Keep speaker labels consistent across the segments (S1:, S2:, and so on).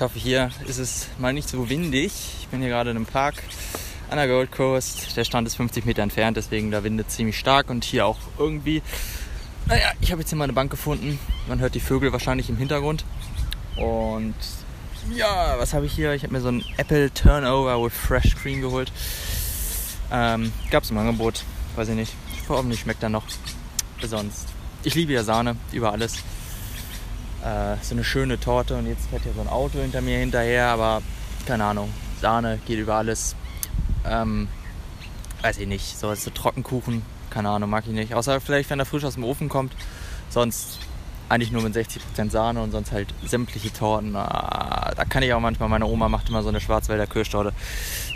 S1: Ich hoffe, hier ist es mal nicht so windig. Ich bin hier gerade in einem Park an der Gold Coast. Der Strand ist 50 Meter entfernt, deswegen da windet ziemlich stark und hier auch irgendwie. Naja, ich habe jetzt hier mal eine Bank gefunden. Man hört die Vögel wahrscheinlich im Hintergrund. Und ja, was habe ich hier? Ich habe mir so ein Apple Turnover with Fresh Cream geholt. Ähm, Gab es im Angebot, weiß ich nicht. Hoffentlich schmeckt er noch. Sonst. Ich liebe ja Sahne über alles. Äh, so eine schöne Torte und jetzt fährt hier so ein Auto hinter mir hinterher, aber keine Ahnung. Sahne geht über alles. Ähm, weiß ich nicht. So, so Trockenkuchen, keine Ahnung, mag ich nicht. Außer vielleicht, wenn er frisch aus dem Ofen kommt. Sonst eigentlich nur mit 60% Sahne und sonst halt sämtliche Torten. Ah, da kann ich auch manchmal, meine Oma macht immer so eine Schwarzwälder Kirschtorte.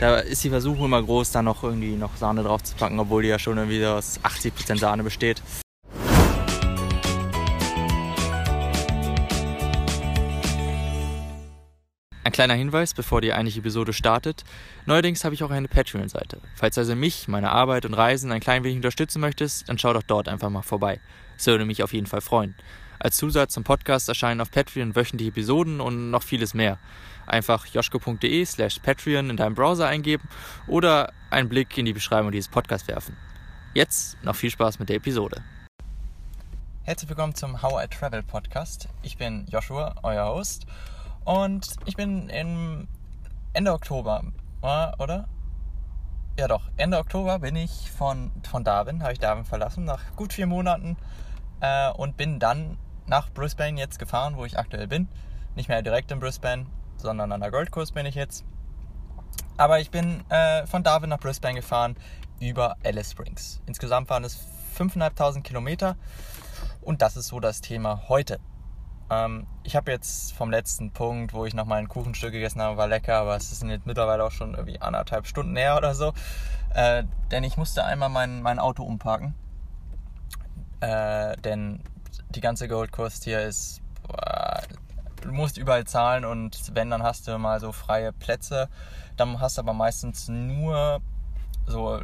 S1: Da ist die Versuchung immer groß, da noch irgendwie noch Sahne drauf zu packen, obwohl die ja schon irgendwie aus 80% Sahne besteht. Ein kleiner Hinweis, bevor die eigentliche Episode startet. Neuerdings habe ich auch eine Patreon-Seite. Falls also mich, meine Arbeit und Reisen ein klein wenig unterstützen möchtest, dann schau doch dort einfach mal vorbei. Das würde mich auf jeden Fall freuen. Als Zusatz zum Podcast erscheinen auf Patreon wöchentliche Episoden und noch vieles mehr. Einfach joschko.de slash Patreon in deinem Browser eingeben oder einen Blick in die Beschreibung dieses Podcasts werfen. Jetzt noch viel Spaß mit der Episode. Herzlich willkommen zum How I Travel Podcast. Ich bin Joshua, euer Host. Und ich bin im Ende Oktober, oder? Ja doch, Ende Oktober bin ich von, von Darwin, habe ich Darwin verlassen, nach gut vier Monaten. Äh, und bin dann nach Brisbane jetzt gefahren, wo ich aktuell bin. Nicht mehr direkt in Brisbane, sondern an der Gold Coast bin ich jetzt. Aber ich bin äh, von Darwin nach Brisbane gefahren über Alice Springs. Insgesamt waren es 5.500 Kilometer und das ist so das Thema heute. Ähm, ich habe jetzt vom letzten Punkt, wo ich noch mal ein Kuchenstück gegessen habe, war lecker, aber es sind jetzt mittlerweile auch schon irgendwie anderthalb Stunden näher oder so. Äh, denn ich musste einmal mein, mein Auto umparken. Äh, denn die ganze Gold Coast hier ist, boah, du musst überall zahlen und wenn, dann hast du mal so freie Plätze. Dann hast du aber meistens nur so,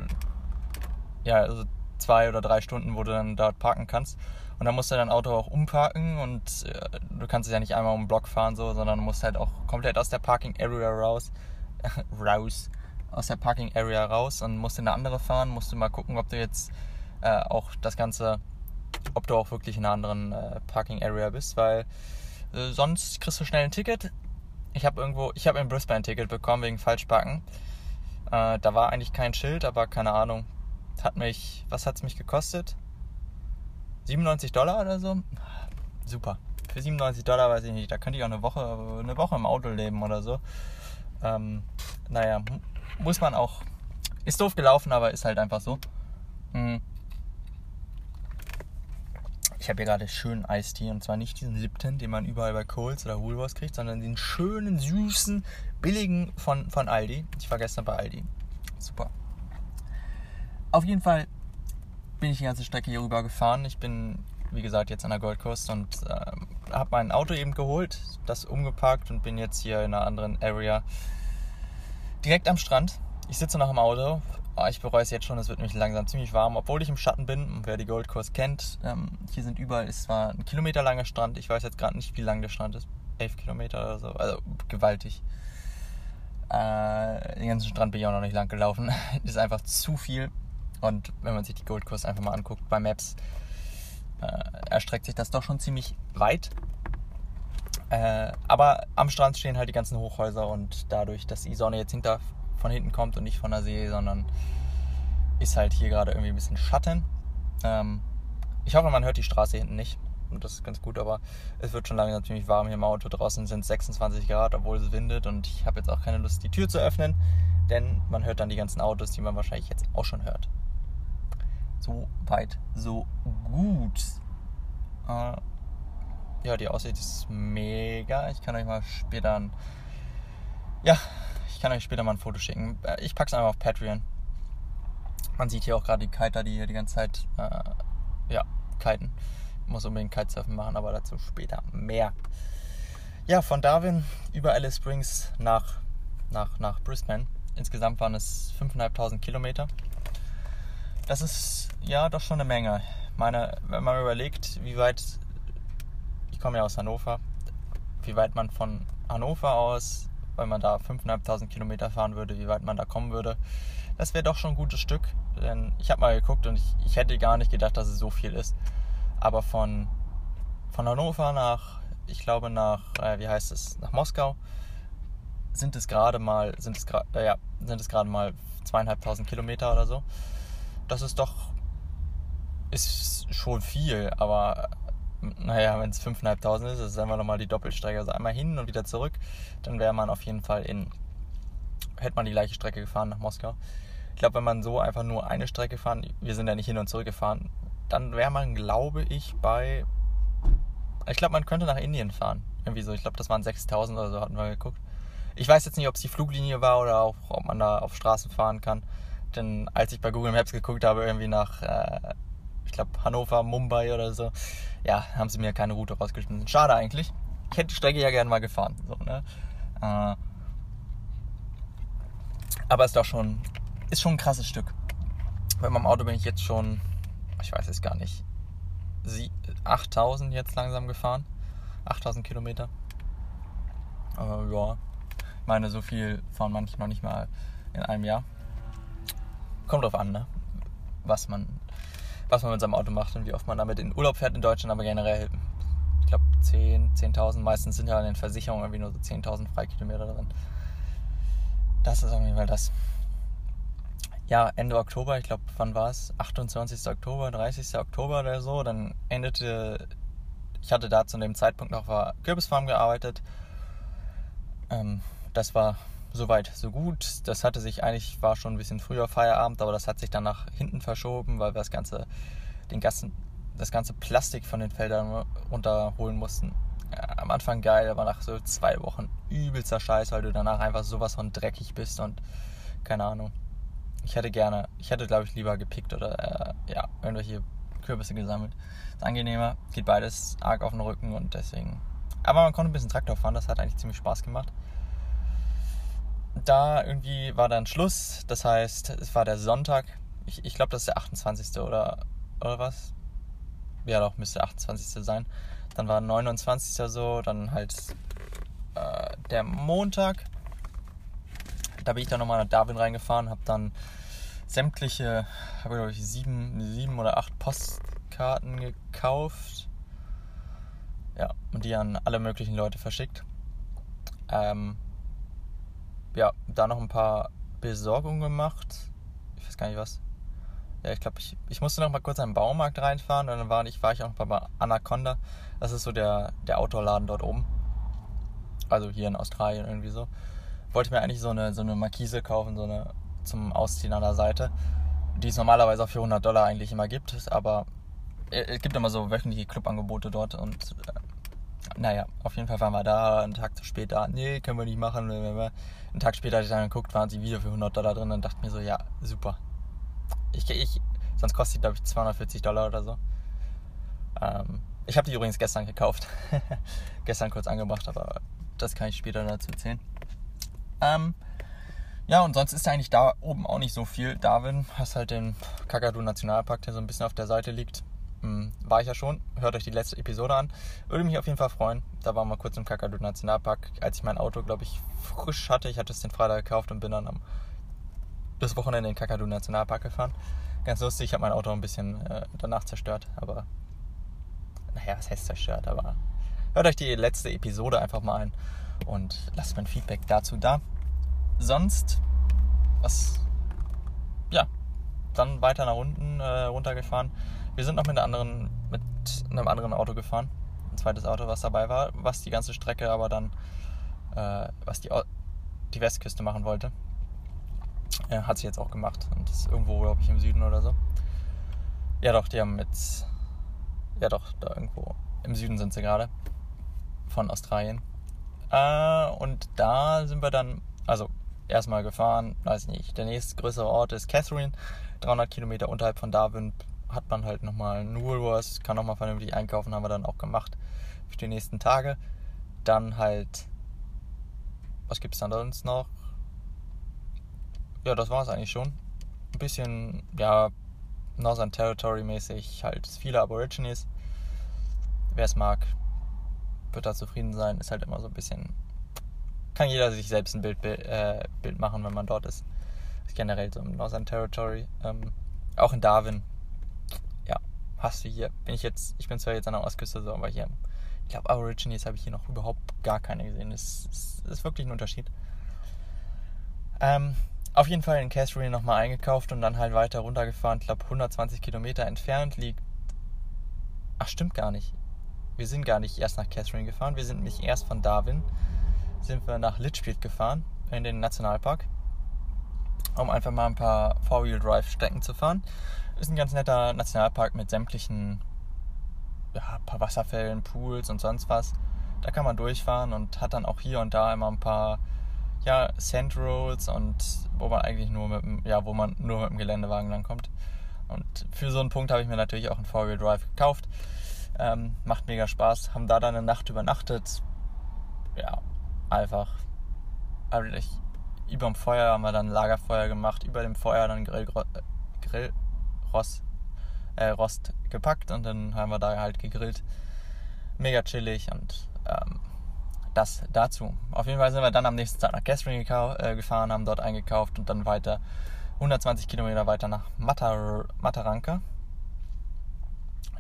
S1: ja, so zwei oder drei Stunden, wo du dann dort parken kannst. Und dann musst du dein Auto auch umparken und äh, du kannst es ja nicht einmal um den Block fahren, so, sondern musst halt auch komplett aus der Parking Area raus, raus, aus der Parking Area raus und musst in eine andere fahren, musst du mal gucken, ob du jetzt äh, auch das Ganze, ob du auch wirklich in einer anderen äh, Parking Area bist, weil äh, sonst kriegst du schnell ein Ticket. Ich habe irgendwo, ich habe in Brisbane ein Ticket bekommen wegen Falschparken. Äh, da war eigentlich kein Schild, aber keine Ahnung. Hat mich, was hat es mich gekostet? 97 Dollar oder so. Super. Für 97 Dollar weiß ich nicht. Da könnte ich auch eine Woche, eine Woche im Auto leben oder so. Ähm, naja, muss man auch. Ist doof gelaufen, aber ist halt einfach so. Hm. Ich habe hier gerade schönen Eistee und zwar nicht diesen Lipton, den man überall bei Coles oder Woolworths kriegt, sondern den schönen, süßen, billigen von, von Aldi. Ich war gestern bei Aldi. Super. Auf jeden Fall bin ich die ganze Strecke hier rüber gefahren. Ich bin, wie gesagt, jetzt an der Gold Coast und äh, habe mein Auto eben geholt, das umgeparkt und bin jetzt hier in einer anderen Area direkt am Strand. Ich sitze noch im Auto. Oh, ich bereue es jetzt schon, es wird nämlich langsam ziemlich warm, obwohl ich im Schatten bin. Und wer die Gold Coast kennt, ähm, hier sind überall, ist zwar ein Kilometer langer Strand, ich weiß jetzt gerade nicht, wie lang der Strand ist. 11 Kilometer oder so, also gewaltig. Äh, den ganzen Strand bin ich auch noch nicht lang gelaufen. ist einfach zu viel. Und wenn man sich die Gold Coast einfach mal anguckt bei Maps, äh, erstreckt sich das doch schon ziemlich weit. Äh, aber am Strand stehen halt die ganzen Hochhäuser und dadurch, dass die Sonne jetzt hinter, von hinten kommt und nicht von der See, sondern ist halt hier gerade irgendwie ein bisschen Schatten. Ähm, ich hoffe, man hört die Straße hinten nicht. Und das ist ganz gut, aber es wird schon langsam ziemlich warm hier im Auto. Draußen sind 26 Grad, obwohl es windet und ich habe jetzt auch keine Lust, die Tür zu öffnen, denn man hört dann die ganzen Autos, die man wahrscheinlich jetzt auch schon hört. So weit, so gut. Äh, ja, die Aussicht ist mega. Ich kann euch mal später ein. Ja, ich kann euch später mal ein Foto schicken. Äh, ich pack's einfach auf Patreon. Man sieht hier auch gerade die Kiter, die hier die ganze Zeit äh, ja, kiten. Ich muss unbedingt Kitesurfen machen, aber dazu später mehr. Ja, von Darwin über Alice Springs nach, nach, nach Brisbane. Insgesamt waren es 5.500 Kilometer. Das ist ja doch schon eine Menge. Meine, wenn man überlegt, wie weit, ich komme ja aus Hannover, wie weit man von Hannover aus, wenn man da 5.500 Kilometer fahren würde, wie weit man da kommen würde. Das wäre doch schon ein gutes Stück, denn ich habe mal geguckt und ich, ich hätte gar nicht gedacht, dass es so viel ist. Aber von, von Hannover nach, ich glaube nach, äh, wie heißt es, nach Moskau sind es gerade mal, sind es gerade, äh, ja, sind es gerade mal zweieinhalbtausend Kilometer oder so. Das ist doch, ist schon viel, aber naja, wenn es 5.500 ist, ist es einfach nochmal die Doppelstrecke. Also einmal hin und wieder zurück, dann wäre man auf jeden Fall in, hätte man die gleiche Strecke gefahren nach Moskau. Ich glaube, wenn man so einfach nur eine Strecke fahren, wir sind ja nicht hin und zurück gefahren, dann wäre man, glaube ich, bei, ich glaube, man könnte nach Indien fahren. Irgendwie so, ich glaube, das waren 6.000 oder so, hatten wir geguckt. Ich weiß jetzt nicht, ob es die Fluglinie war oder auch, ob man da auf Straßen fahren kann. Denn als ich bei Google Maps geguckt habe, irgendwie nach, äh, ich glaube, Hannover, Mumbai oder so, ja, haben sie mir keine Route rausgeschnitten. Schade eigentlich. Ich hätte die Strecke ja gerne mal gefahren. So, ne? Äh, aber ist doch schon, ist schon ein krasses Stück. Bei meinem Auto bin ich jetzt schon, ich weiß es gar nicht, 8000 jetzt langsam gefahren. 8000 Kilometer. Äh, ja, ich meine, so viel fahren manche noch nicht mal in einem Jahr. Kommt drauf an, ne? Was man, was man mit seinem Auto macht und wie oft man damit in Urlaub fährt in Deutschland, aber generell, ich glaube 10, 10.000, meistens sind ja in den Versicherungen irgendwie nur so 10.000 Freikilometer drin. Das ist auf jeden Fall das. Ja, Ende Oktober, ich glaube, wann war es? 28. Oktober, 30. Oktober oder so. Dann endete, ich hatte da zu dem Zeitpunkt noch auf Kürbisfarm gearbeitet. Ähm, das war soweit so gut. Das hatte sich eigentlich, war schon ein bisschen früher Feierabend, aber das hat sich dann nach hinten verschoben, weil wir das ganze, den ganzen, das ganze Plastik von den Feldern runterholen mussten. Ja, am Anfang geil, aber nach so zwei Wochen übelster Scheiß, weil du danach einfach sowas von dreckig bist und keine Ahnung. Ich hätte gerne, ich hätte glaube ich lieber gepickt oder äh, ja, irgendwelche Kürbisse gesammelt. Ist angenehmer, geht beides arg auf den Rücken und deswegen. Aber man konnte ein bisschen Traktor fahren, das hat eigentlich ziemlich Spaß gemacht da irgendwie war dann Schluss. Das heißt, es war der Sonntag. Ich, ich glaube, das ist der 28. oder, oder was? Ja, doch, müsste der 28. sein. Dann war 29. so, dann halt äh, der Montag. Da bin ich dann nochmal nach Darwin reingefahren, habe dann sämtliche, habe glaube ich sieben, sieben oder acht Postkarten gekauft. Ja, und die an alle möglichen Leute verschickt. Ähm, ja, da noch ein paar Besorgungen gemacht. Ich weiß gar nicht was. Ja, ich glaube, ich, ich musste noch mal kurz in den Baumarkt reinfahren und dann war ich, war ich auch noch bei Anaconda. Das ist so der, der Outdoor-Laden dort oben. Also hier in Australien irgendwie so. Wollte mir eigentlich so eine, so eine Markise kaufen, so eine zum Ausziehen an der Seite, die es normalerweise auch für 100 Dollar eigentlich immer gibt. Aber es gibt immer so wöchentliche Clubangebote dort und äh, naja, auf jeden Fall waren wir da, einen Tag später, nee, können wir nicht machen. Einen Tag später hatte ich dann geguckt, waren sie wieder für 100 Dollar drin und dachte mir so, ja, super. Ich, ich, sonst kostet die, glaube ich, 240 Dollar oder so. Ähm, ich habe die übrigens gestern gekauft. gestern kurz angebracht, aber das kann ich später dazu erzählen. Ähm, ja, und sonst ist eigentlich da oben auch nicht so viel. Darwin, hast halt den Kakadu Nationalpark, der so ein bisschen auf der Seite liegt. Hm, war ich ja schon. Hört euch die letzte Episode an. Würde mich auf jeden Fall freuen. Da waren wir kurz im Kakadu Nationalpark, als ich mein Auto, glaube ich, frisch hatte. Ich hatte es den Freitag gekauft und bin dann am das Wochenende in den Kakadu Nationalpark gefahren. Ganz lustig, ich habe mein Auto ein bisschen äh, danach zerstört, aber naja, was heißt zerstört, aber hört euch die letzte Episode einfach mal ein und lasst mein Feedback dazu da. Sonst, was, ja, dann weiter nach unten äh, runtergefahren wir sind noch mit, anderen, mit einem anderen Auto gefahren. Ein zweites Auto, was dabei war, was die ganze Strecke aber dann, äh, was die, die Westküste machen wollte. Ja, hat sie jetzt auch gemacht und ist irgendwo, glaube ich, im Süden oder so. Ja, doch, die haben jetzt. Ja, doch, da irgendwo im Süden sind sie gerade. Von Australien. Äh, und da sind wir dann, also erstmal gefahren, weiß nicht, der nächste größere Ort ist Catherine, 300 Kilometer unterhalb von Darwin, hat man halt nochmal einen Woolworths, kann nochmal vernünftig einkaufen, haben wir dann auch gemacht für die nächsten Tage. Dann halt, was gibt es dann sonst noch? Ja, das war es eigentlich schon. Ein bisschen, ja, Northern Territory mäßig, halt viele Aborigines. Wer es mag, wird da zufrieden sein. Ist halt immer so ein bisschen kann jeder sich selbst ein Bild, äh, Bild machen, wenn man dort ist. Generell so im Northern Territory. Ähm, auch in Darwin. Hast du hier. Bin ich jetzt, ich bin zwar jetzt an der Ostküste so, aber hier, ich glaube, Aborigines habe ich hier noch überhaupt gar keine gesehen. Das ist, ist wirklich ein Unterschied. Ähm, auf jeden Fall in Catherine nochmal eingekauft und dann halt weiter runtergefahren. Ich glaube, 120 Kilometer entfernt liegt. Ach, stimmt gar nicht. Wir sind gar nicht erst nach Catherine gefahren. Wir sind nämlich erst von Darwin sind wir nach Litchfield gefahren, in den Nationalpark, um einfach mal ein paar Four-Wheel-Drive-Strecken zu fahren. Ist ein ganz netter Nationalpark mit sämtlichen, ja, paar Wasserfällen, Pools und sonst was. Da kann man durchfahren und hat dann auch hier und da immer ein paar ja, Sand Rolls und wo man eigentlich nur mit dem, ja, wo man nur mit dem Geländewagen langkommt. Und für so einen Punkt habe ich mir natürlich auch einen Four-Wheel Drive gekauft. Ähm, macht mega Spaß. Haben da dann eine Nacht übernachtet. Ja, einfach über dem Feuer haben wir dann Lagerfeuer gemacht, über dem Feuer dann Grill, Grillrost äh, Rost gepackt und dann haben wir da halt gegrillt. Mega chillig und ähm, das dazu. Auf jeden Fall sind wir dann am nächsten Tag nach Catherine äh, gefahren, haben dort eingekauft und dann weiter 120 Kilometer weiter nach Matar Mataranka.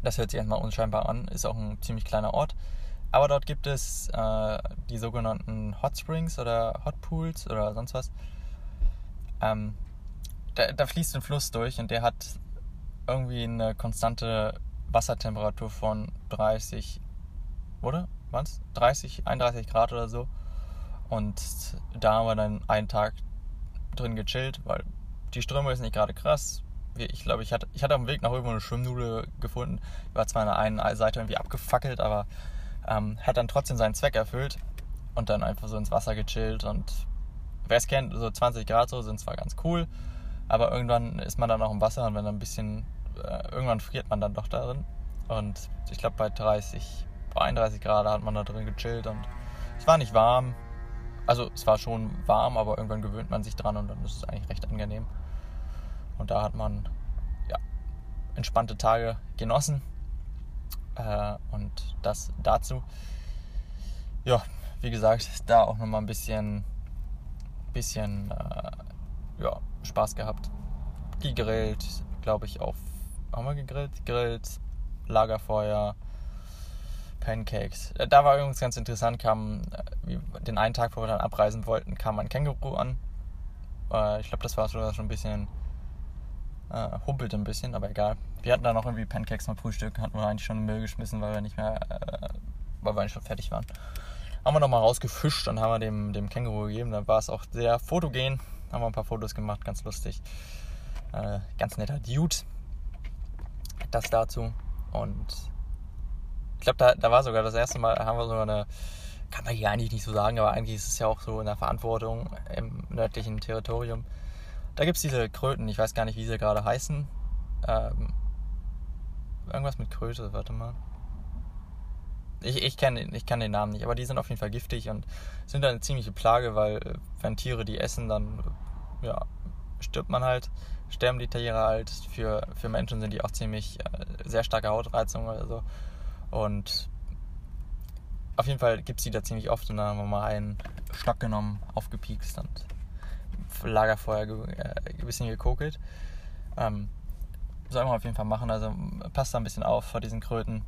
S1: Das hört sich erstmal unscheinbar an, ist auch ein ziemlich kleiner Ort. Aber dort gibt es äh, die sogenannten Hot Springs oder Hot Pools oder sonst was. Ähm, da, da, fließt ein Fluss durch und der hat irgendwie eine konstante Wassertemperatur von 30, oder? Was? 30, 31 Grad oder so. Und da haben wir dann einen Tag drin gechillt, weil die Strömung ist nicht gerade krass. Ich glaube, ich hatte, ich hatte am Weg nach irgendwo eine Schwimmnudel gefunden. Die war zwar an der einen Seite irgendwie abgefackelt, aber ähm, hat dann trotzdem seinen Zweck erfüllt und dann einfach so ins Wasser gechillt und wer es kennt, so 20 Grad so sind zwar ganz cool, aber irgendwann ist man dann auch im Wasser und wenn dann ein bisschen, äh, irgendwann friert man dann doch darin. Und ich glaube bei 30, 31 Grad hat man da drin gechillt und es war nicht warm, also es war schon warm, aber irgendwann gewöhnt man sich dran und dann ist es eigentlich recht angenehm. Und da hat man ja, entspannte Tage genossen äh, und das dazu. Ja, wie gesagt, da auch nochmal ein bisschen, bisschen äh, ja, Spaß gehabt. Gegrillt, glaube ich, auf. Haben wir gegrillt? Gegrillt, Lagerfeuer, Pancakes. Äh, da war übrigens ganz interessant, kam äh, den einen Tag, wo wir dann abreisen wollten, kam ein Känguru an. Äh, ich glaube, das war sogar schon ein bisschen äh, humpelte ein bisschen, aber egal. Wir hatten da noch irgendwie Pancakes zum Frühstück, hatten wir eigentlich schon im Müll geschmissen, weil wir nicht mehr, äh, weil wir eigentlich schon fertig waren. Haben wir nochmal rausgefischt und haben wir dem, dem Känguru gegeben. Da war es auch sehr fotogen. Haben wir ein paar Fotos gemacht, ganz lustig. Äh, ganz netter Dude. Das dazu. Und ich glaube, da, da war sogar das erste Mal, haben wir sogar eine, kann man hier eigentlich nicht so sagen, aber eigentlich ist es ja auch so in der Verantwortung im nördlichen Territorium da gibt es diese Kröten, ich weiß gar nicht, wie sie gerade heißen. Ähm, irgendwas mit Kröte, warte mal. Ich, ich kenne ich kenn den Namen nicht, aber die sind auf jeden Fall giftig und sind eine ziemliche Plage, weil äh, wenn Tiere die essen, dann ja, stirbt man halt, sterben die Tiere halt. Für, für Menschen sind die auch ziemlich äh, sehr starke Hautreizung oder so. Und auf jeden Fall gibt es die da ziemlich oft und dann haben wir mal einen Stock genommen, aufgepiekst und Lagerfeuer äh, ein bisschen gekokelt. Ähm, soll man auf jeden Fall machen. Also passt da ein bisschen auf vor diesen Kröten.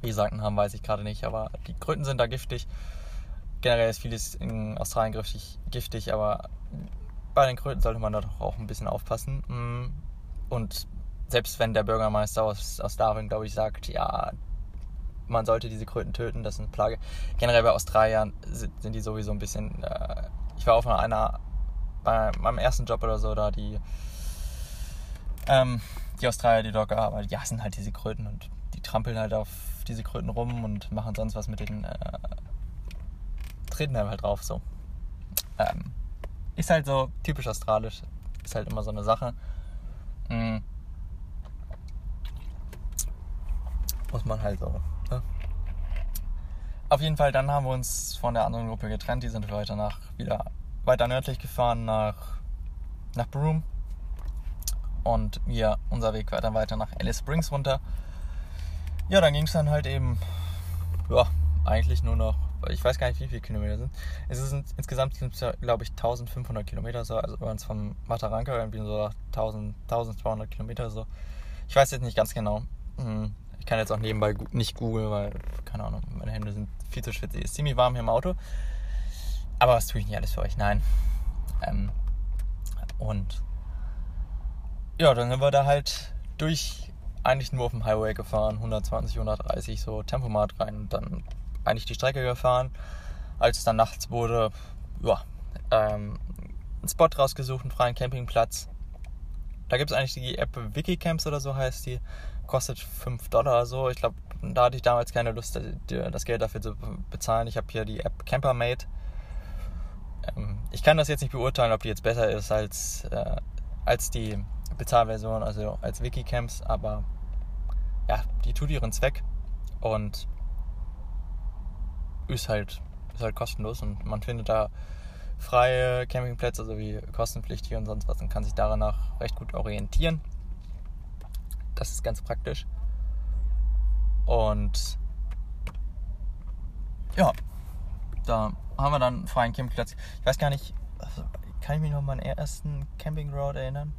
S1: Wie gesagt, haben weiß ich gerade nicht, aber die Kröten sind da giftig. Generell ist vieles in Australien giftig, giftig, aber bei den Kröten sollte man da doch auch ein bisschen aufpassen. Mm. Und selbst wenn der Bürgermeister aus, aus Darwin, glaube ich, sagt, ja, man sollte diese Kröten töten, das ist eine Plage. Generell bei Australiern sind, sind die sowieso ein bisschen. Äh, ich war auf einer bei meinem ersten Job oder so, da die, ähm, die Australier, die dort gearbeitet, die hassen halt diese Kröten und die trampeln halt auf diese Kröten rum und machen sonst was mit den, äh, treten halt drauf so. Ähm, ist halt so typisch australisch, ist halt immer so eine Sache. Mhm. Muss man halt so. Ne? Auf jeden Fall, dann haben wir uns von der anderen Gruppe getrennt. Die sind weiter nach wieder weiter nördlich gefahren nach, nach Broome. Und wir, unser Weg war dann weiter nach Alice Springs runter. Ja, dann ging es dann halt eben, ja, eigentlich nur noch ich weiß gar nicht, wie viele Kilometer sind. Es sind insgesamt, glaube ich, 1500 Kilometer so, also es vom Mataranka irgendwie so 1000, 1200 Kilometer so. Ich weiß jetzt nicht ganz genau. Hm, ich kann jetzt auch nebenbei nicht googeln, weil, keine Ahnung, meine Hände sind viel zu schwitzig. Ist ziemlich warm hier im Auto. Aber was tue ich nicht alles für euch? Nein. Ähm, und ja, dann sind wir da halt durch eigentlich nur auf dem Highway gefahren, 120, 130, so Tempomat rein und dann eigentlich die Strecke gefahren. Als es dann nachts wurde, ja, ähm, einen Spot rausgesucht, einen freien Campingplatz. Da gibt es eigentlich die App Wikicamps oder so heißt die. Kostet 5 Dollar so. Ich glaube, da hatte ich damals keine Lust, das Geld dafür zu bezahlen. Ich habe hier die App Campermate. Ähm, ich kann das jetzt nicht beurteilen, ob die jetzt besser ist als, äh, als die Bezahlversion, also als Wikicamps, aber ja, die tut ihren Zweck und ist halt, ist halt kostenlos und man findet da freie Campingplätze sowie kostenpflichtige und sonst was und kann sich danach recht gut orientieren. Das ist ganz praktisch. Und ja, da haben wir dann einen freien Campingplatz. Ich weiß gar nicht, also, kann ich mich noch an meinen ersten Camping Road erinnern?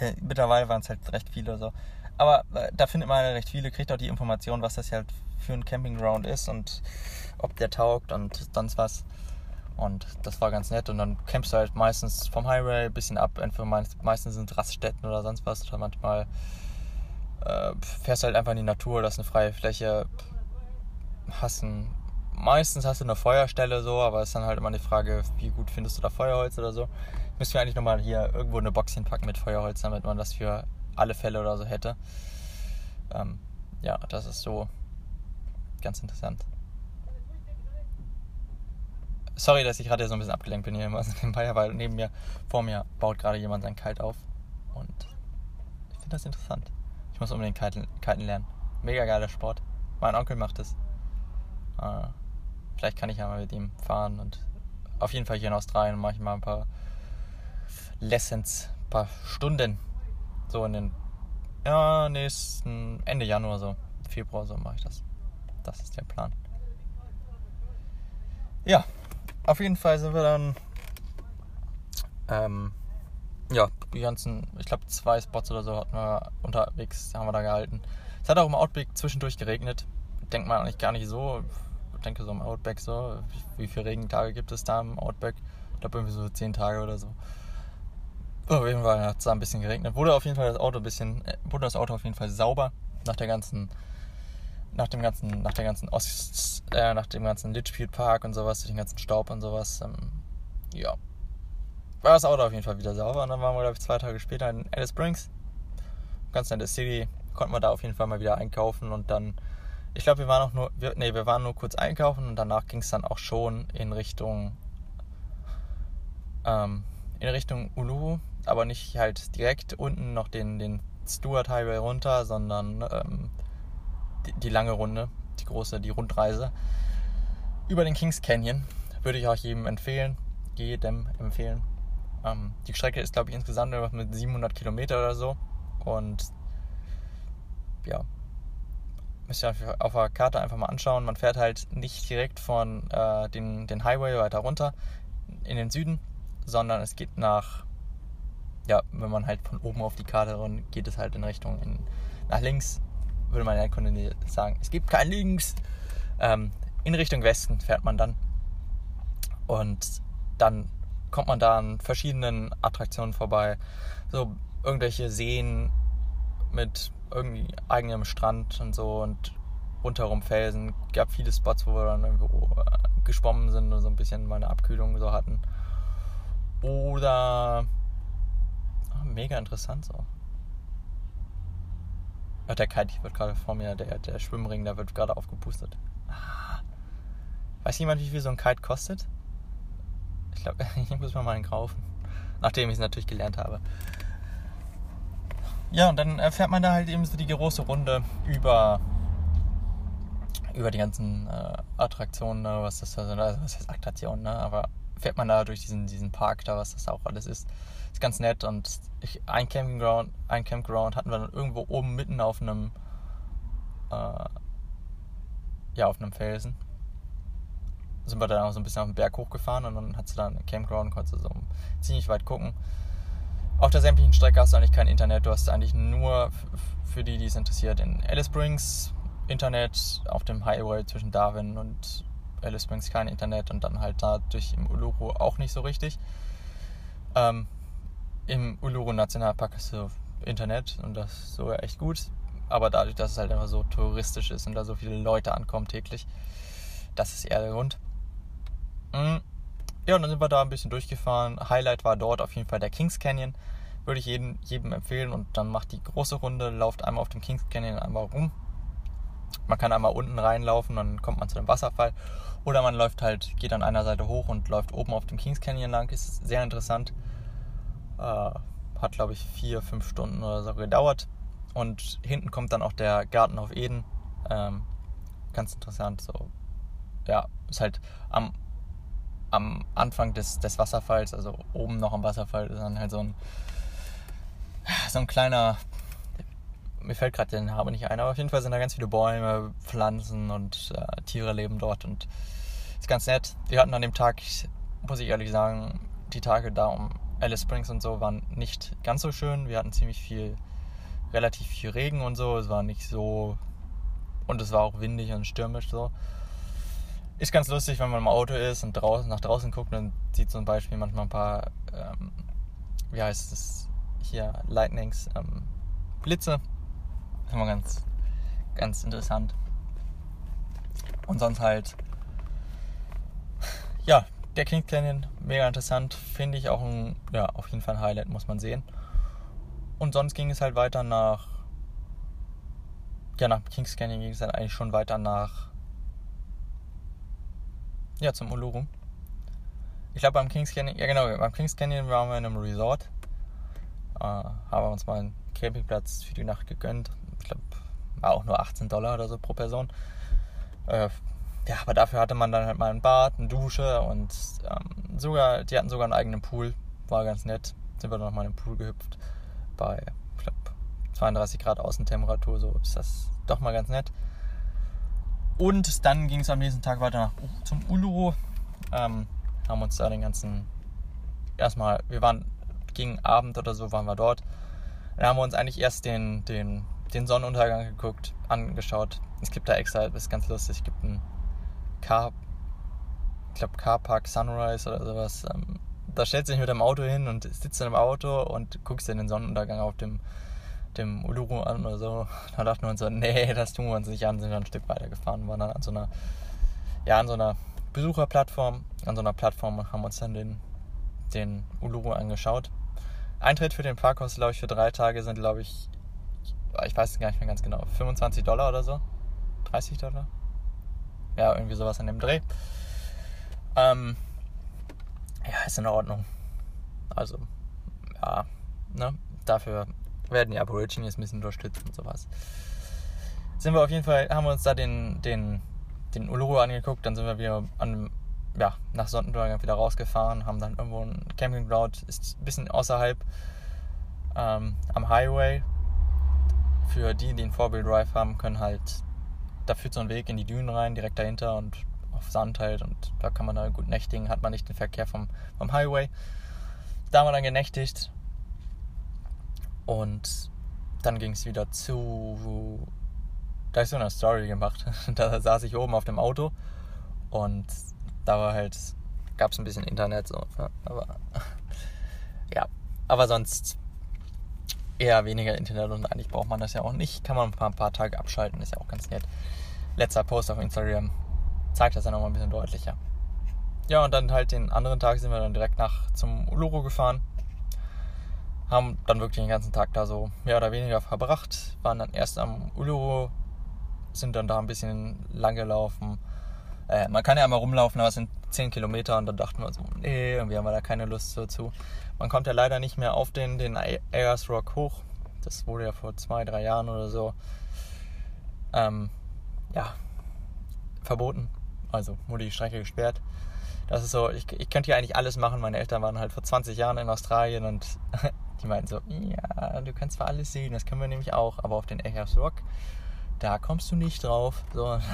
S1: Mittlerweile waren es halt recht viele so. Aber äh, da findet man recht viele, kriegt auch die Information, was das halt für ein Campingground ist und ob der taugt und sonst was. Und das war ganz nett. Und dann campst du halt meistens vom Highway ein bisschen ab. Meistens sind Raststätten oder sonst was. Oder manchmal äh, fährst du halt einfach in die Natur, das ist eine freie Fläche. Hast ein, meistens hast du eine Feuerstelle so, aber es ist dann halt immer die Frage, wie gut findest du da Feuerholz oder so. Müssen wir eigentlich nochmal hier irgendwo eine Box hinpacken mit Feuerholz, damit man das für alle Fälle oder so hätte. Ähm, ja, das ist so ganz interessant. Sorry, dass ich gerade so ein bisschen abgelenkt bin hier nebenbei, weil neben mir, vor mir baut gerade jemand sein Kite auf. Und ich finde das interessant. Ich muss unbedingt Kiten, Kiten lernen. Mega geiler Sport. Mein Onkel macht es. Äh, vielleicht kann ich ja mal mit ihm fahren und auf jeden Fall hier in Australien mache ich mal ein paar Lessons, ein paar Stunden. So in den ja, nächsten Ende Januar so, Februar so mache ich das. Das ist der Plan. Ja, auf jeden Fall sind wir dann ähm, ja, die ganzen, ich glaube zwei Spots oder so hatten wir unterwegs, haben wir da gehalten. Es hat auch im Outback zwischendurch geregnet. Denkt man eigentlich gar nicht so. Ich denke so im Outback so, wie, wie viele Regentage gibt es da im Outback? Ich glaube irgendwie so zehn Tage oder so. Auf jeden Fall hat es da ein bisschen geregnet. Wurde auf jeden Fall das Auto ein bisschen, äh, wurde das Auto auf jeden Fall sauber nach der ganzen, nach dem ganzen, nach der ganzen Ost, äh, nach dem ganzen Litchfield Park und sowas, den ganzen Staub und sowas. Ähm, ja, war das Auto auf jeden Fall wieder sauber. Und dann waren wir, glaube ich, zwei Tage später in Alice Springs. Ganz nette City. Konnten wir da auf jeden Fall mal wieder einkaufen und dann, ich glaube, wir waren auch nur, wir, nee, wir waren nur kurz einkaufen und danach ging es dann auch schon in Richtung, ähm, in Richtung Uluru aber nicht halt direkt unten noch den, den Stuart Highway runter, sondern ähm, die, die, lange Runde, die große, die Rundreise über den Kings Canyon. Würde ich auch jedem empfehlen, jedem empfehlen. Ähm, die Strecke ist, glaube ich, insgesamt mit 700 Kilometer oder so. Und ja, müsst ihr auf der Karte einfach mal anschauen. Man fährt halt nicht direkt von äh, den, den Highway weiter runter in den Süden, sondern es geht nach ja, wenn man halt von oben auf die Karte und geht es halt in Richtung in, nach links, würde man ja Kunde sagen, es gibt kein Links. Ähm, in Richtung Westen fährt man dann. Und dann kommt man da an verschiedenen Attraktionen vorbei. So irgendwelche Seen mit irgendwie eigenem Strand und so und rundherum Felsen. Gab viele Spots, wo wir dann irgendwo äh, geschwommen sind und so ein bisschen meine Abkühlung so hatten. Oder mega interessant so. Ach, der Kite wird gerade vor mir, der, der Schwimmring, der wird gerade aufgepustet. Ah. Weiß jemand, wie viel so ein Kite kostet? Ich glaube, ich muss mir mal einen kaufen. Nachdem ich es natürlich gelernt habe. Ja, und dann fährt man da halt eben so die große Runde über, über die ganzen äh, Attraktionen, ne, was das also, was heißt Attraktionen, ne? Aber fährt man da durch diesen, diesen Park da, was das auch alles ist ist ganz nett und ich, ein Campground, ein Campground hatten wir dann irgendwo oben mitten auf einem äh, ja, auf einem Felsen. Sind wir dann auch so ein bisschen auf den Berg hochgefahren und dann hat sie dann einen Campground, konntest du so ziemlich weit gucken. Auf der sämtlichen Strecke hast du eigentlich kein Internet, du hast eigentlich nur für die, die es interessiert, in Alice Springs Internet, auf dem Highway zwischen Darwin und Alice Springs kein Internet und dann halt dadurch im Uluru auch nicht so richtig. Ähm, Im Uluru Nationalpark hast du Internet und das ist so echt gut. Aber dadurch, dass es halt einfach so touristisch ist und da so viele Leute ankommen täglich, das ist eher der Grund. Mhm. Ja, und dann sind wir da ein bisschen durchgefahren. Highlight war dort auf jeden Fall der Kings Canyon. Würde ich jedem, jedem empfehlen. Und dann macht die große Runde, lauft einmal auf dem Kings Canyon einmal rum. Man kann einmal unten reinlaufen, dann kommt man zu dem Wasserfall. Oder man läuft halt, geht an einer Seite hoch und läuft oben auf dem Kings Canyon lang. Ist sehr interessant. Äh, hat, glaube ich, vier, fünf Stunden oder so gedauert. Und hinten kommt dann auch der Garten auf Eden. Ähm, ganz interessant. So, ja, ist halt am, am Anfang des, des Wasserfalls, also oben noch am Wasserfall, ist dann halt so ein, so ein kleiner. Mir fällt gerade der Name nicht ein, aber auf jeden Fall sind da ganz viele Bäume, Pflanzen und äh, Tiere leben dort und ist ganz nett. Wir hatten an dem Tag, muss ich ehrlich sagen, die Tage da um Alice Springs und so waren nicht ganz so schön. Wir hatten ziemlich viel, relativ viel Regen und so. Es war nicht so. Und es war auch windig und stürmisch so. Ist ganz lustig, wenn man im Auto ist und draußen, nach draußen guckt und sieht zum Beispiel manchmal ein paar, ähm, wie heißt es hier, Lightnings, ähm, Blitze. Immer ganz, ganz interessant. Und sonst halt, ja, der King Canyon, mega interessant. Finde ich auch ein, ja, auf jeden Fall ein Highlight, muss man sehen. Und sonst ging es halt weiter nach, ja, nach Kings Canyon ging es dann eigentlich schon weiter nach, ja, zum Uluru. Ich glaube, beim Kings Canyon, ja genau, beim Kings Canyon waren wir in einem Resort. Äh, haben uns mal einen Campingplatz für die Nacht gegönnt. Ich glaube, auch nur 18 Dollar oder so pro Person. Äh, ja, aber dafür hatte man dann halt mal ein Bad, eine Dusche und ähm, sogar, die hatten sogar einen eigenen Pool. War ganz nett. Sind wir dann nochmal in den Pool gehüpft. Bei, ich glaube, 32 Grad Außentemperatur, so ist das doch mal ganz nett. Und dann ging es am nächsten Tag weiter nach, zum Uluru. Ähm, haben uns da den ganzen, erstmal, wir waren gegen Abend oder so waren wir dort. Dann haben wir uns eigentlich erst den, den, den Sonnenuntergang geguckt, angeschaut. Es gibt da extra, das ist ganz lustig, es gibt einen Car, ich glaube Car Park Sunrise oder sowas. Ähm, da stellst du dich mit dem Auto hin und sitzt in dem Auto und guckst dir den Sonnenuntergang auf dem, dem Uluru an oder so. Da dachten wir uns so, nee, das tun wir uns nicht an, sind dann ein Stück weiter gefahren, waren dann an so einer, ja, an so einer Besucherplattform, an so einer Plattform haben uns dann den, den Uluru angeschaut. Eintritt für den Park glaube ich, für drei Tage sind, glaube ich, ich weiß gar nicht mehr ganz genau, 25 Dollar oder so. 30 Dollar? Ja, irgendwie sowas an dem Dreh. Ähm, ja, ist in Ordnung. Also, ja, ne, dafür werden die Aborigines ein bisschen unterstützt und sowas. Sind wir auf jeden Fall, haben wir uns da den, den, den Uluru angeguckt, dann sind wir wieder an, ja, nach Sonnenuntergang wieder rausgefahren, haben dann irgendwo ein Campingground, ist ein bisschen außerhalb ähm, am Highway. Für die, die einen Four-Wheel Drive haben, können halt da führt so ein Weg in die Dünen rein, direkt dahinter und auf Sand halt und da kann man da gut nächtigen, hat man nicht den Verkehr vom, vom Highway. Da haben wir dann genächtigt und dann ging es wieder zu. Da ist so eine Story gemacht. Da saß ich oben auf dem Auto und da war halt, gab es ein bisschen Internet so. Ne? Aber ja, aber sonst eher weniger Internet und eigentlich braucht man das ja auch nicht. Kann man ein paar, ein paar Tage abschalten, ist ja auch ganz nett. Letzter Post auf Instagram zeigt das ja nochmal ein bisschen deutlicher. Ja, und dann halt den anderen Tag sind wir dann direkt nach zum Uluru gefahren. Haben dann wirklich den ganzen Tag da so mehr oder weniger verbracht. Waren dann erst am Uluru, sind dann da ein bisschen lang gelaufen. Äh, man kann ja mal rumlaufen, aber es sind 10 Kilometer und dann dachten wir so, nee, irgendwie haben wir da keine Lust dazu. Man kommt ja leider nicht mehr auf den, den Ayers Rock hoch. Das wurde ja vor zwei, drei Jahren oder so ähm, ja, verboten. Also wurde die Strecke gesperrt. Das ist so, ich, ich könnte hier eigentlich alles machen. Meine Eltern waren halt vor 20 Jahren in Australien und die meinten so, ja, du kannst zwar alles sehen, das können wir nämlich auch, aber auf den Ayers Rock da kommst du nicht drauf. So.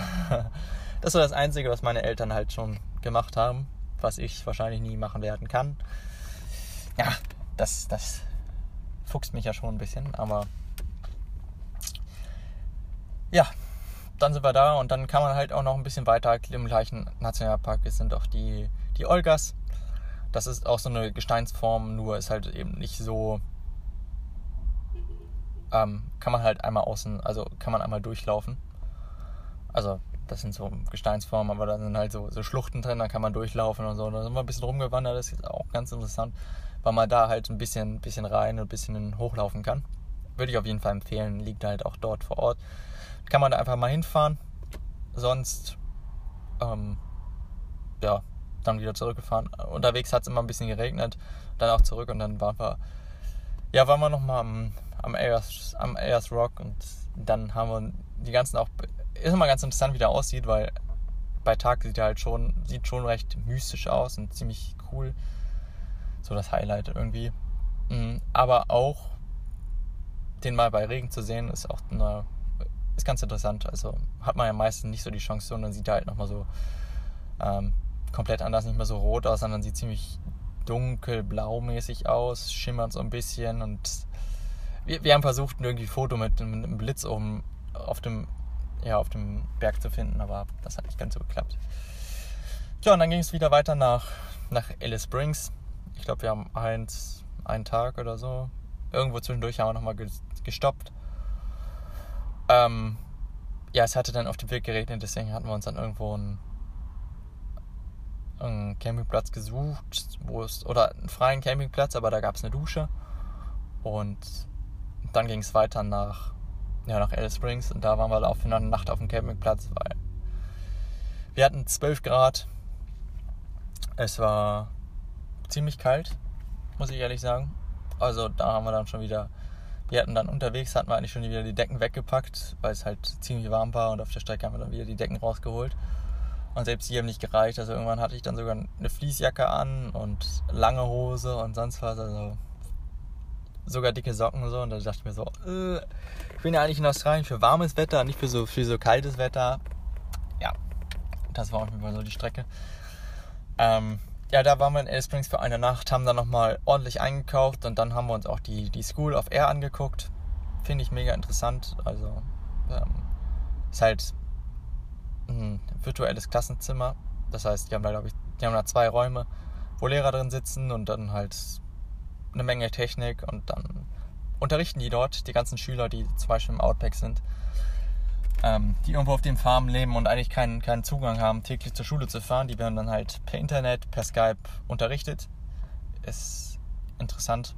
S1: Das war das Einzige, was meine Eltern halt schon gemacht haben, was ich wahrscheinlich nie machen werden kann. Ja, das, das fuchst mich ja schon ein bisschen, aber ja, dann sind wir da und dann kann man halt auch noch ein bisschen weiter im gleichen Nationalpark. Es sind auch die, die Olgas. Das ist auch so eine Gesteinsform, nur ist halt eben nicht so. Ähm, kann man halt einmal außen, also kann man einmal durchlaufen. Also, das sind so Gesteinsformen, aber da sind halt so, so Schluchten drin, da kann man durchlaufen und so. Da sind wir ein bisschen rumgewandert, das ist auch ganz interessant, weil man da halt ein bisschen, bisschen rein und ein bisschen hochlaufen kann. Würde ich auf jeden Fall empfehlen, liegt halt auch dort vor Ort. Kann man da einfach mal hinfahren. Sonst, ähm, ja, dann wieder zurückgefahren. Unterwegs hat es immer ein bisschen geregnet, dann auch zurück und dann waren wir, ja, waren wir nochmal am, am, Ayers, am Ayers Rock und dann haben wir die ganzen auch, ist immer ganz interessant, wie der aussieht, weil bei Tag sieht er halt schon, sieht schon recht mystisch aus und ziemlich cool. So das Highlight irgendwie. Mhm, aber auch den mal bei Regen zu sehen, ist auch eine, ist ganz interessant. Also hat man ja meistens nicht so die Chance, sondern sieht halt nochmal so ähm, komplett anders, nicht mehr so rot aus, sondern sieht ziemlich dunkel-blau-mäßig aus, schimmert so ein bisschen und wir, wir haben versucht, irgendwie ein Foto mit, mit einem Blitz oben auf dem, ja, auf dem Berg zu finden, aber das hat nicht ganz so geklappt. Tja, und dann ging es wieder weiter nach, nach Alice Springs. Ich glaube, wir haben eins, einen Tag oder so. Irgendwo zwischendurch haben wir nochmal gestoppt. Ähm, ja, es hatte dann auf dem Weg geregnet, deswegen hatten wir uns dann irgendwo einen einen Campingplatz gesucht, wo es, oder einen freien Campingplatz, aber da gab es eine Dusche. Und dann ging es weiter nach, ja, nach Alice Springs und da waren wir auch für eine Nacht auf dem Campingplatz, weil wir hatten 12 Grad. Es war ziemlich kalt, muss ich ehrlich sagen. Also da haben wir dann schon wieder, wir hatten dann unterwegs, hatten wir eigentlich schon wieder die Decken weggepackt, weil es halt ziemlich warm war und auf der Strecke haben wir dann wieder die Decken rausgeholt. Und selbst die haben nicht gereicht. Also irgendwann hatte ich dann sogar eine Fließjacke an und lange Hose und sonst was. Also sogar dicke Socken und so. Und da dachte ich mir so, äh, ich bin ja eigentlich in Australien für warmes Wetter, nicht für so, für so kaltes Wetter. Ja, das war auf jeden Fall so die Strecke. Ähm, ja, da waren wir in Alice Springs für eine Nacht, haben dann nochmal ordentlich eingekauft und dann haben wir uns auch die, die School of Air angeguckt. Finde ich mega interessant. Also, ähm, ist halt ein virtuelles Klassenzimmer. Das heißt, die haben da, glaube ich, die haben da zwei Räume, wo Lehrer drin sitzen und dann halt eine Menge Technik und dann unterrichten die dort die ganzen Schüler, die zum Beispiel im Outback sind, ähm, die irgendwo auf den Farmen leben und eigentlich keinen, keinen Zugang haben, täglich zur Schule zu fahren. Die werden dann halt per Internet, per Skype unterrichtet. Ist interessant.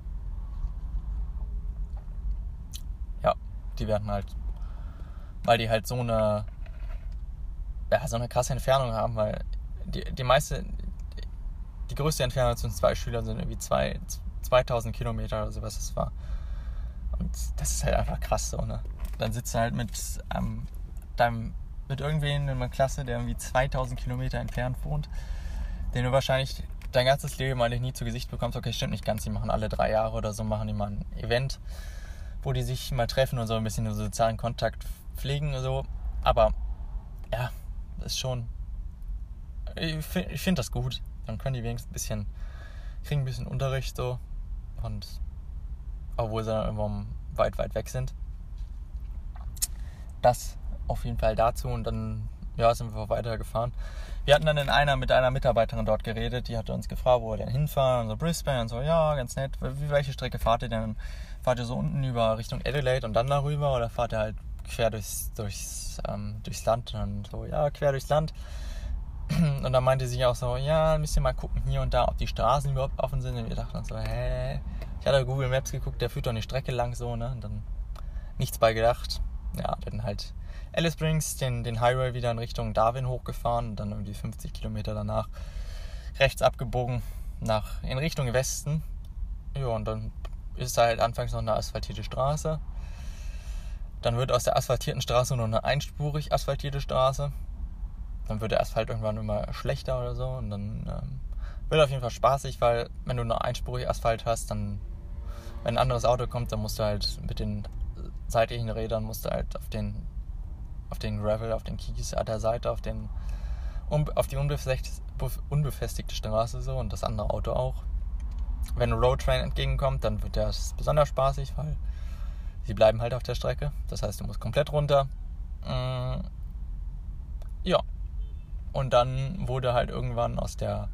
S1: Ja, die werden halt, weil die halt so eine ja, so eine krasse Entfernung haben, weil die, die meiste, die größte Entfernung zwischen zwei Schülern sind irgendwie zwei, 2000 Kilometer oder so, was das war. Und das ist halt einfach krass so, ne? Dann sitzt du halt mit ähm, deinem, mit irgendwen in einer Klasse, der irgendwie 2000 Kilometer entfernt wohnt, den du wahrscheinlich dein ganzes Leben eigentlich nie zu Gesicht bekommst. Okay, stimmt nicht ganz, die machen alle drei Jahre oder so, machen die mal ein Event, wo die sich mal treffen und so ein bisschen den sozialen Kontakt pflegen und so. Aber ja, ist schon. Ich finde find das gut. Dann können die wenigstens ein bisschen. kriegen ein bisschen Unterricht so. Und. Obwohl sie dann irgendwann weit, weit weg sind. Das auf jeden Fall dazu und dann ja, sind wir weitergefahren. Wir hatten dann in einer mit einer Mitarbeiterin dort geredet, die hatte uns gefragt, wo wir denn hinfahren und so Brisbane und so, ja, ganz nett. Welche Strecke fahrt ihr denn? Fahrt ihr so unten über Richtung Adelaide und dann darüber oder fahrt ihr halt quer durchs, durchs, ähm, durchs Land und so, ja, quer durchs Land. Und dann meinte sie auch so, ja, müsst ihr mal gucken hier und da, ob die Straßen überhaupt offen sind. Und wir dachten uns so, hä? Ich hatte Google Maps geguckt, der führt doch eine Strecke lang so, ne? Und dann nichts bei gedacht. Ja, dann halt Alice Springs, den, den Highway wieder in Richtung Darwin hochgefahren und dann irgendwie 50 Kilometer danach rechts abgebogen nach in Richtung Westen. Ja, und dann ist da halt anfangs noch eine asphaltierte Straße. Dann wird aus der asphaltierten Straße nur eine einspurig asphaltierte Straße. Dann wird der Asphalt irgendwann immer schlechter oder so. Und dann ähm, wird auf jeden Fall spaßig, weil wenn du nur einspurig Asphalt hast, dann, wenn ein anderes Auto kommt, dann musst du halt mit den seitlichen Rädern musst du halt auf den auf den Gravel, auf den Kies an der Seite, auf, den, auf die unbefestigte, Straße so und das andere Auto auch. Wenn ein Roadtrain entgegenkommt, dann wird das besonders spaßig, weil sie bleiben halt auf der Strecke. Das heißt, du musst komplett runter. Mm, ja. Und dann wurde halt irgendwann aus der.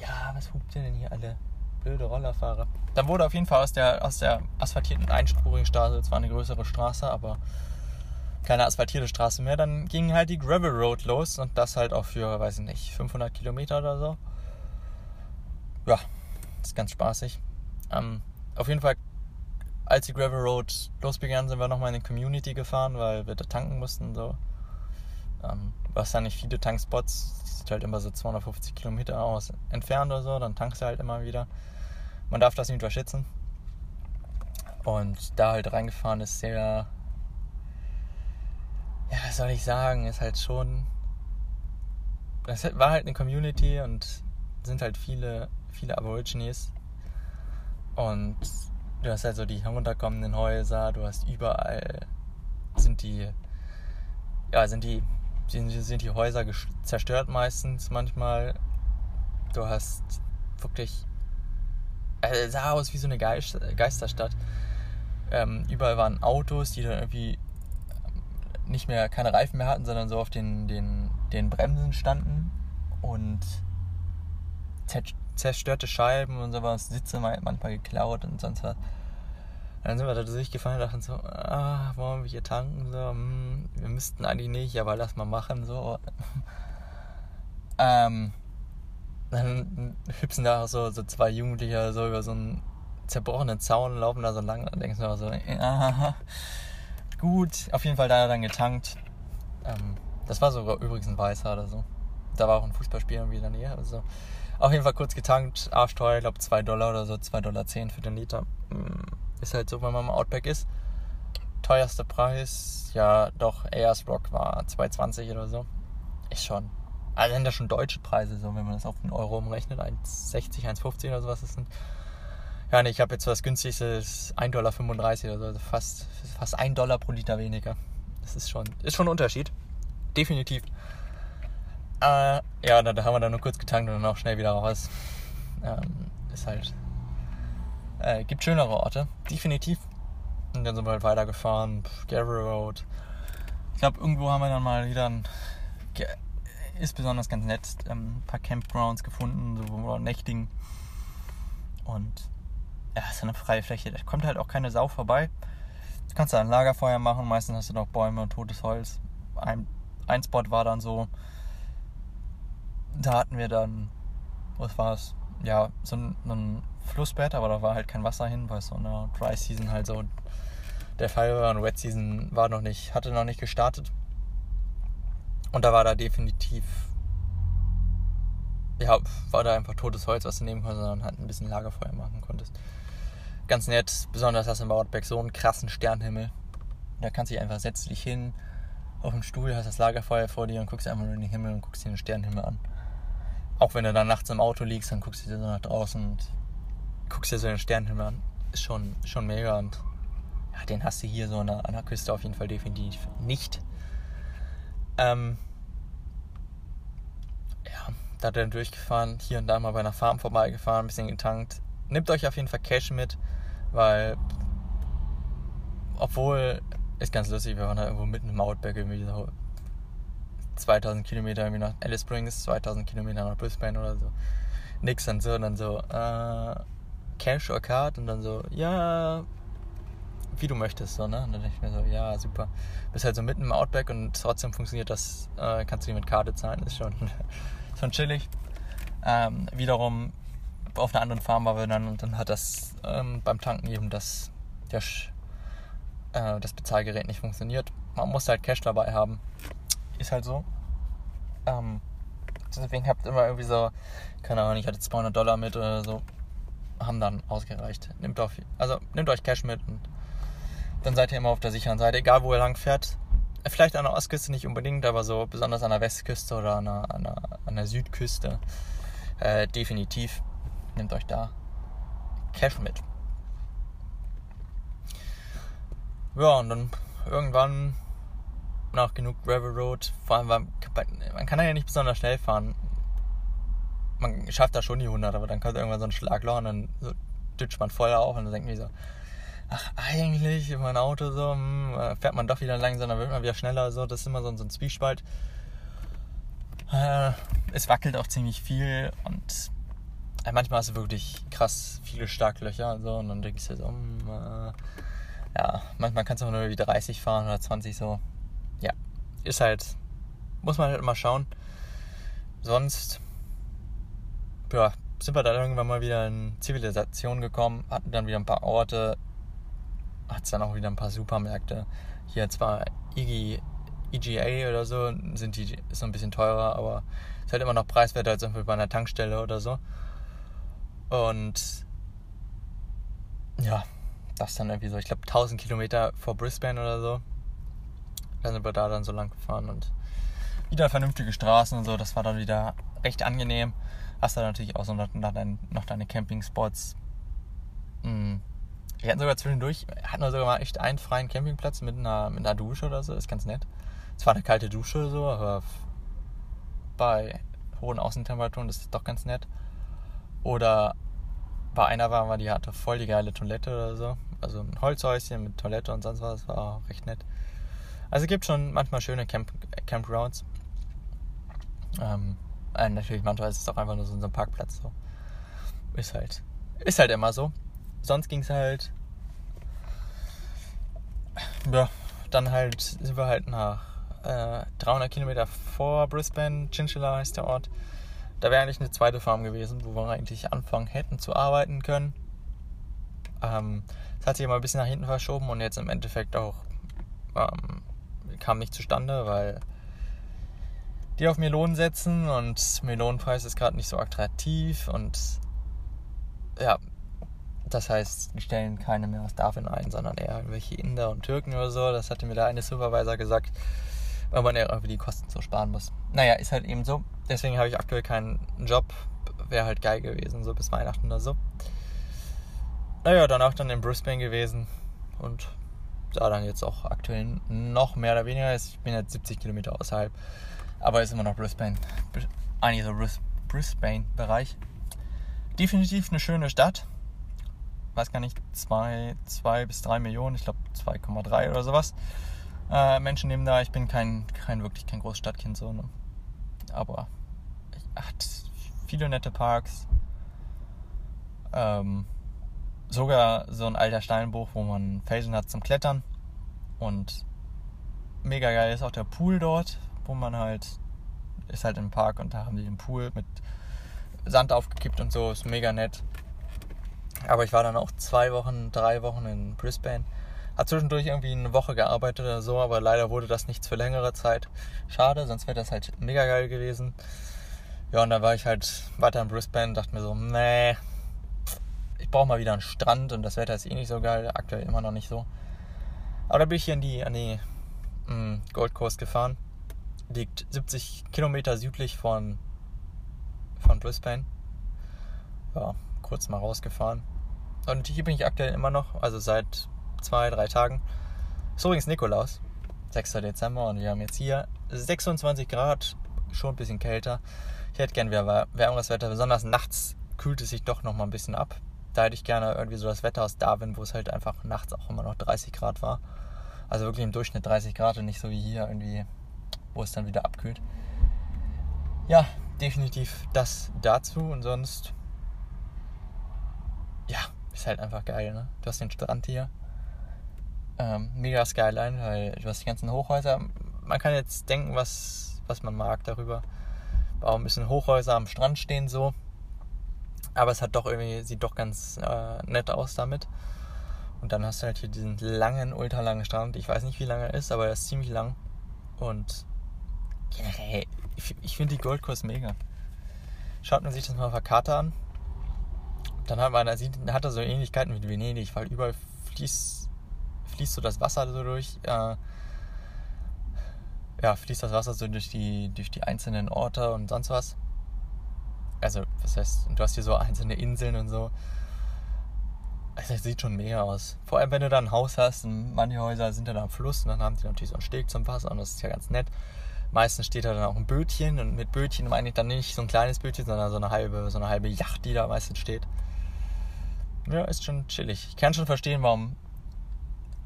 S1: Ja, was hupt ihr denn hier alle? Blöde Rollerfahrer. Dann wurde auf jeden Fall aus der, aus der asphaltierten einspurigen Straße, zwar eine größere Straße, aber keine asphaltierte Straße mehr. Dann ging halt die Gravel Road los und das halt auch für, weiß ich nicht, 500 Kilometer oder so. Ja, ist ganz spaßig. Ähm, auf jeden Fall als die Gravel Road losbegann, sind wir nochmal in die Community gefahren, weil wir da tanken mussten. So. Ähm, was da nicht viele Tankspots, die sind halt immer so 250 Kilometer aus entfernt oder so, dann tankst du halt immer wieder. Man darf das nicht unterschätzen. Und da halt reingefahren ist sehr, ja, was soll ich sagen, ist halt schon, das war halt eine Community und sind halt viele, viele Aborigines. Und Du hast also die herunterkommenden Häuser, du hast überall sind die, ja, sind die, sind, sind die Häuser zerstört meistens manchmal. Du hast wirklich, also sah aus wie so eine Geist, Geisterstadt. Ähm, überall waren Autos, die dann irgendwie nicht mehr keine Reifen mehr hatten, sondern so auf den, den, den Bremsen standen und zerstörte Scheiben und sowas, Sitze manchmal geklaut und sonst was. Dann sind wir da durchgefahren und dachten so, ah, wollen wir hier tanken? So, hm, wir müssten eigentlich nicht, aber lass mal machen. So. ähm, dann hüpfen da auch so, so zwei Jugendliche so über so einen zerbrochenen Zaun, laufen da so lang und denkst du so, ja, gut, auf jeden Fall da dann getankt. Ähm, das war sogar übrigens ein Weißer oder so. Da war auch ein Fußballspiel irgendwie in der Nähe. Also auf jeden Fall kurz getankt, arschteuer, ich glaube 2 Dollar oder so, 2,10 Dollar für den Liter. Hm, ist halt so, wenn man im Outback ist. Teuerster Preis, ja doch, Ayers Rock war 2,20 oder so. Ist schon. Also sind das schon deutsche Preise, so wenn man das auf den Euro umrechnet, 1,60, 1,50 oder sowas. Das sind. Ja, nee, ich habe jetzt was günstiges, 1,35 Dollar oder so, also fast, fast 1 Dollar pro Liter weniger. Das ist schon, ist schon ein Unterschied. Definitiv. Äh, ja, da, da, haben wir dann nur kurz getankt und dann auch schnell wieder raus. Ähm, ist halt. Äh, gibt schönere Orte, definitiv. Und dann sind wir halt weitergefahren, Gary Road. Ich glaube, irgendwo haben wir dann mal wieder ein. Ist besonders ganz nett, ähm, ein paar Campgrounds gefunden, so wo wir nächtigen. Und ja, ist eine freie Fläche. Da kommt halt auch keine Sau vorbei. Du kannst da ein Lagerfeuer machen, meistens hast du noch Bäume und totes Holz. Ein, ein Spot war dann so, da hatten wir dann, was war es? Ja, so ein, ein Flussbett, aber da war halt kein Wasser hin, weil so eine Dry Season halt so der Fall war und Wet Season war noch nicht, hatte noch nicht gestartet. Und da war da definitiv, ja, war da einfach totes Holz, was du nehmen konntest, sondern halt ein bisschen Lagerfeuer machen konntest. Ganz nett, besonders hast du im Outback so einen krassen Sternhimmel. Da kannst du dich einfach, setzt dich hin auf dem Stuhl, hast das Lagerfeuer vor dir und guckst einfach nur in den Himmel und guckst dir den Sternhimmel an auch wenn du dann nachts im Auto liegst, dann guckst du dir so nach draußen und guckst dir so den Sternenhimmel an. Ist schon, schon mega und ja, den hast du hier so an der, an der Küste auf jeden Fall definitiv nicht. Ähm, ja, da dann durchgefahren, hier und da mal bei einer Farm vorbeigefahren, ein bisschen getankt. Nehmt euch auf jeden Fall Cash mit, weil obwohl, ist ganz lustig, wir waren da irgendwo mitten im Outback irgendwie so 2000 Kilometer irgendwie nach Alice Springs, 2000 Kilometer nach Brisbane oder so. Nix und so. Und dann so, äh, Cash or Card? Und dann so, ja, wie du möchtest, so, ne? Und dann dachte ich mir so, ja, super. Bist halt so mitten im Outback und trotzdem funktioniert das, äh, kannst du mit Karte zahlen, ist schon, schon chillig. Ähm, wiederum auf einer anderen Farm waren wir dann und dann hat das ähm, beim Tanken eben das, der, äh, das Bezahlgerät nicht funktioniert. Man muss halt Cash dabei haben. Ist halt so. Ähm, deswegen habt ihr immer irgendwie so, keine Ahnung, ich hatte 200 Dollar mit oder so. Haben dann ausgereicht. Nehmt auf, also nehmt euch Cash mit und dann seid ihr immer auf der sicheren Seite, egal wo ihr lang fährt. Vielleicht an der Ostküste nicht unbedingt, aber so besonders an der Westküste oder an der, an der, an der Südküste. Äh, definitiv nehmt euch da Cash mit. Ja, und dann irgendwann nach genug Gravel Road, vor allem, man kann ja nicht besonders schnell fahren. Man schafft da schon die 100, aber dann kommt irgendwann so ein Schlagloch und dann so ditcht man voll auf und dann denkt man so, ach eigentlich, mein Auto so, hm, fährt man doch wieder langsam, dann wird man wieder schneller, so, das ist immer so, ein Zwiespalt. Äh, es wackelt auch ziemlich viel und äh, manchmal hast du wirklich krass viele Starklöcher und so und dann denkst du so, hm, äh, ja, manchmal kannst du auch nur wie 30 fahren oder 20 so. Ja, ist halt, muss man halt immer schauen. Sonst, ja, sind wir dann irgendwann mal wieder in Zivilisation gekommen, hatten dann wieder ein paar Orte, hat es dann auch wieder ein paar Supermärkte. Hier zwar IG, EGA oder so, sind die, noch ein bisschen teurer, aber ist halt immer noch preiswerter als bei einer Tankstelle oder so. Und ja, das dann irgendwie so, ich glaube 1000 Kilometer vor Brisbane oder so. Da sind wir da dann so lang gefahren und wieder vernünftige Straßen und so, das war dann wieder recht angenehm. Hast dann natürlich auch so noch, dein, noch deine Campingspots. Hm. Wir hatten sogar zwischendurch, hatten wir sogar mal echt einen freien Campingplatz mit einer, mit einer Dusche oder so, ist ganz nett. Es war eine kalte Dusche so, aber bei hohen Außentemperaturen ist es doch ganz nett. Oder bei einer waren wir, die hatte voll die geile Toilette oder so. Also ein Holzhäuschen mit Toilette und sonst was, war auch recht nett. Also es gibt schon manchmal schöne Camp Campgrounds. Ähm, äh, natürlich, manchmal ist es auch einfach nur so ein Parkplatz. So. Ist halt, ist halt immer so. Sonst ging es halt. Ja, dann halt sind wir halt nach äh, 300 Kilometer vor Brisbane, Chinchilla heißt der Ort. Da wäre eigentlich eine zweite Farm gewesen, wo wir eigentlich anfangen hätten zu arbeiten können. Ähm, das hat sich immer ein bisschen nach hinten verschoben und jetzt im Endeffekt auch ähm, kam nicht zustande, weil die auf Melonen setzen und Melonenpreis ist gerade nicht so attraktiv und ja, das heißt, die stellen keine mehr aus Darwin ein, sondern eher irgendwelche Inder und Türken oder so. Das hatte mir der eine Supervisor gesagt, weil man ja irgendwie die Kosten so sparen muss. Naja, ist halt eben so. Deswegen habe ich aktuell keinen Job. Wäre halt geil gewesen, so bis Weihnachten oder so. Naja, dann auch dann in Brisbane gewesen und da dann jetzt auch aktuell noch mehr oder weniger ist. Ich bin jetzt 70 Kilometer außerhalb, aber ist immer noch Brisbane. Eigentlich so Brisbane-Bereich. Definitiv eine schöne Stadt. Weiß gar nicht, 2 bis 3 Millionen, ich glaube 2,3 oder sowas äh, Menschen nehmen da. Ich bin kein, kein wirklich kein Großstadtkind so, ne? aber hat viele nette Parks. Ähm, sogar so ein alter Steinbruch, wo man Felsen hat zum Klettern. Und mega geil ist auch der Pool dort, wo man halt ist halt im Park und da haben die den Pool mit Sand aufgekippt und so, ist mega nett. Aber ich war dann auch zwei Wochen, drei Wochen in Brisbane hat zwischendurch irgendwie eine Woche gearbeitet oder so, aber leider wurde das nichts für längere Zeit. Schade, sonst wäre das halt mega geil gewesen. Ja, und dann war ich halt weiter in Brisbane, dachte mir so, nee, ich brauche mal wieder einen Strand und das Wetter ist eh nicht so geil, aktuell immer noch nicht so. Aber da bin ich hier an die, an die mm, Gold Coast gefahren. Liegt 70 Kilometer südlich von, von Brisbane. Ja, kurz mal rausgefahren. Und hier bin ich aktuell immer noch, also seit zwei, drei Tagen. Ist übrigens Nikolaus, 6. Dezember und wir haben jetzt hier 26 Grad, schon ein bisschen kälter. Ich hätte gerne wieder wärmeres Wetter, besonders nachts kühlt es sich doch noch mal ein bisschen ab. Da hätte ich gerne irgendwie so das Wetter aus Darwin, wo es halt einfach nachts auch immer noch 30 Grad war. Also wirklich im Durchschnitt 30 Grad und nicht so wie hier irgendwie, wo es dann wieder abkühlt. Ja, definitiv das dazu und sonst, ja, ist halt einfach geil, ne? Du hast den Strand hier, ähm, mega Skyline, weil du hast die ganzen Hochhäuser. Man kann jetzt denken, was, was man mag darüber. Warum ein bisschen Hochhäuser am Strand stehen so. Aber es hat doch irgendwie, sieht doch ganz äh, nett aus damit. Und dann hast du halt hier diesen langen, ultralangen Strand. Ich weiß nicht, wie lang er ist, aber er ist ziemlich lang. Und yeah, ich, ich finde die Gold Coast mega. Schaut man sich das mal auf der Karte an. Dann hat man, hat er so Ähnlichkeiten mit Venedig, weil überall fließt fließt so das Wasser so durch. Äh, ja, fließt das Wasser so durch die, durch die einzelnen Orte und sonst was. Also, was heißt, du hast hier so einzelne Inseln und so. es sieht schon mega aus. Vor allem, wenn du da ein Haus hast und manche Häuser sind dann am Fluss und dann haben die natürlich so einen Steg zum Wasser und das ist ja ganz nett. Meistens steht da dann auch ein Bötchen und mit Bötchen meine ich dann nicht so ein kleines Bötchen, sondern so eine halbe, so eine halbe Yacht, die da meistens steht. Ja, ist schon chillig. Ich kann schon verstehen, warum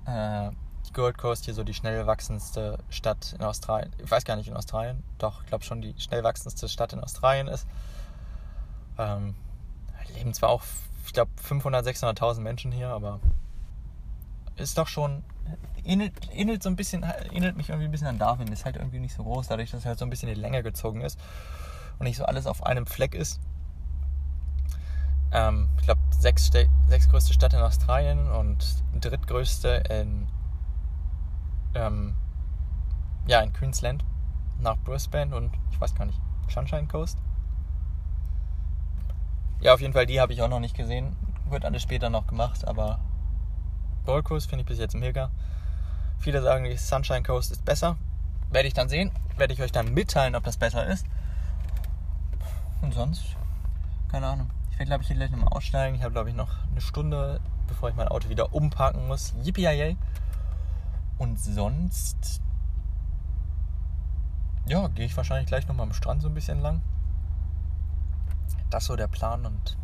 S1: äh, die Gold Coast hier so die schnell wachsendste Stadt in Australien, ich weiß gar nicht in Australien, doch, ich glaube schon die schnell wachsendste Stadt in Australien ist. Ähm, leben zwar auch, ich glaube, 500, 600.000 Menschen hier, aber ist doch schon, ähnelt, ähnelt so ein bisschen, ähnelt mich irgendwie ein bisschen an Darwin. Ist halt irgendwie nicht so groß, dadurch, dass es halt so ein bisschen in die Länge gezogen ist und nicht so alles auf einem Fleck ist. Ähm, ich glaube, sechs, sechs größte Stadt in Australien und drittgrößte in, ähm, ja, in Queensland nach Brisbane und ich weiß gar nicht, Sunshine Coast. Ja, auf jeden Fall, die habe ich auch noch nicht gesehen. Wird alles später noch gemacht, aber Gold Coast finde ich bis jetzt mega. Viele sagen, die Sunshine Coast ist besser. Werde ich dann sehen. Werde ich euch dann mitteilen, ob das besser ist. Und sonst, keine Ahnung. Werde, glaube ich, hier gleich nochmal aussteigen. Ich habe, glaube ich, noch eine Stunde, bevor ich mein Auto wieder umparken muss. Yippie Und sonst, ja, gehe ich wahrscheinlich gleich nochmal am Strand so ein bisschen lang das so der Plan und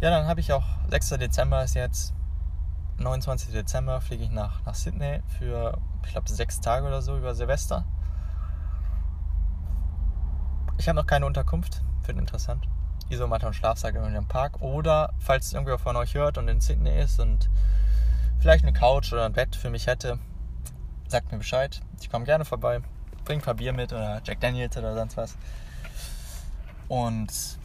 S1: ja, dann habe ich auch 6. Dezember ist jetzt 29. Dezember fliege ich nach, nach Sydney für, ich glaube, sechs Tage oder so über Silvester. Ich habe noch keine Unterkunft, wird interessant. Isomatte und Schlafsack in einem Park. Oder, falls irgendwer von euch hört und in Sydney ist und vielleicht eine Couch oder ein Bett für mich hätte, sagt mir Bescheid. Ich komme gerne vorbei. Bringt ein paar Bier mit oder Jack Daniels oder sonst was. Und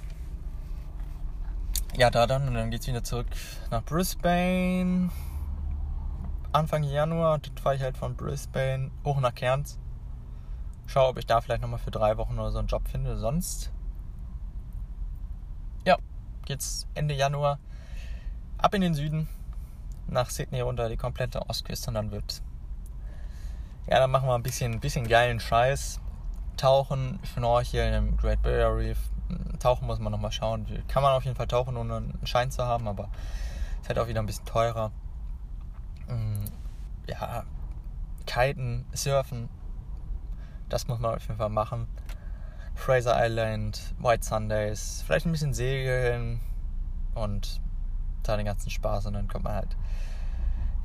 S1: ja, da dann, und dann geht es wieder zurück nach Brisbane. Anfang Januar, fahre ich halt von Brisbane hoch nach Cairns. Schau, ob ich da vielleicht nochmal für drei Wochen oder so einen Job finde. Sonst, ja, geht's Ende Januar ab in den Süden, nach Sydney runter, die komplette Ostküste und dann wird, ja, dann machen wir ein bisschen, bisschen geilen Scheiß. Tauchen, Schnorcheln im Great Barrier Reef, Tauchen muss man nochmal schauen. Kann man auf jeden Fall tauchen, ohne einen Schein zu haben, aber ist halt auch wieder ein bisschen teurer. Mm, ja, Kiten, Surfen, das muss man auf jeden Fall machen. Fraser Island, White Sundays, vielleicht ein bisschen segeln und da den ganzen Spaß und dann kommt man halt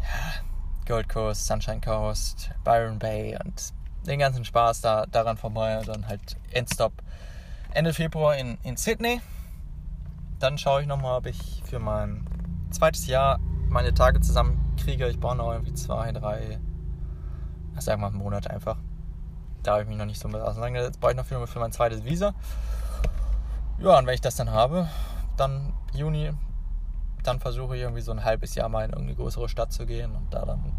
S1: ja, Gold Coast, Sunshine Coast, Byron Bay und den ganzen Spaß da daran vorbei und dann halt Endstop Ende Februar in, in Sydney. Dann schaue ich nochmal, ob ich für mein zweites Jahr meine Tage zusammenkriege. Ich brauche noch irgendwie zwei, drei, sagen wir mal Monat einfach. Da habe ich mich noch nicht so mit auseinandergesetzt. Brauche ich noch für, mein zweites Visa. Ja, und wenn ich das dann habe, dann Juni, dann versuche ich irgendwie so ein halbes Jahr mal in irgendeine größere Stadt zu gehen und da dann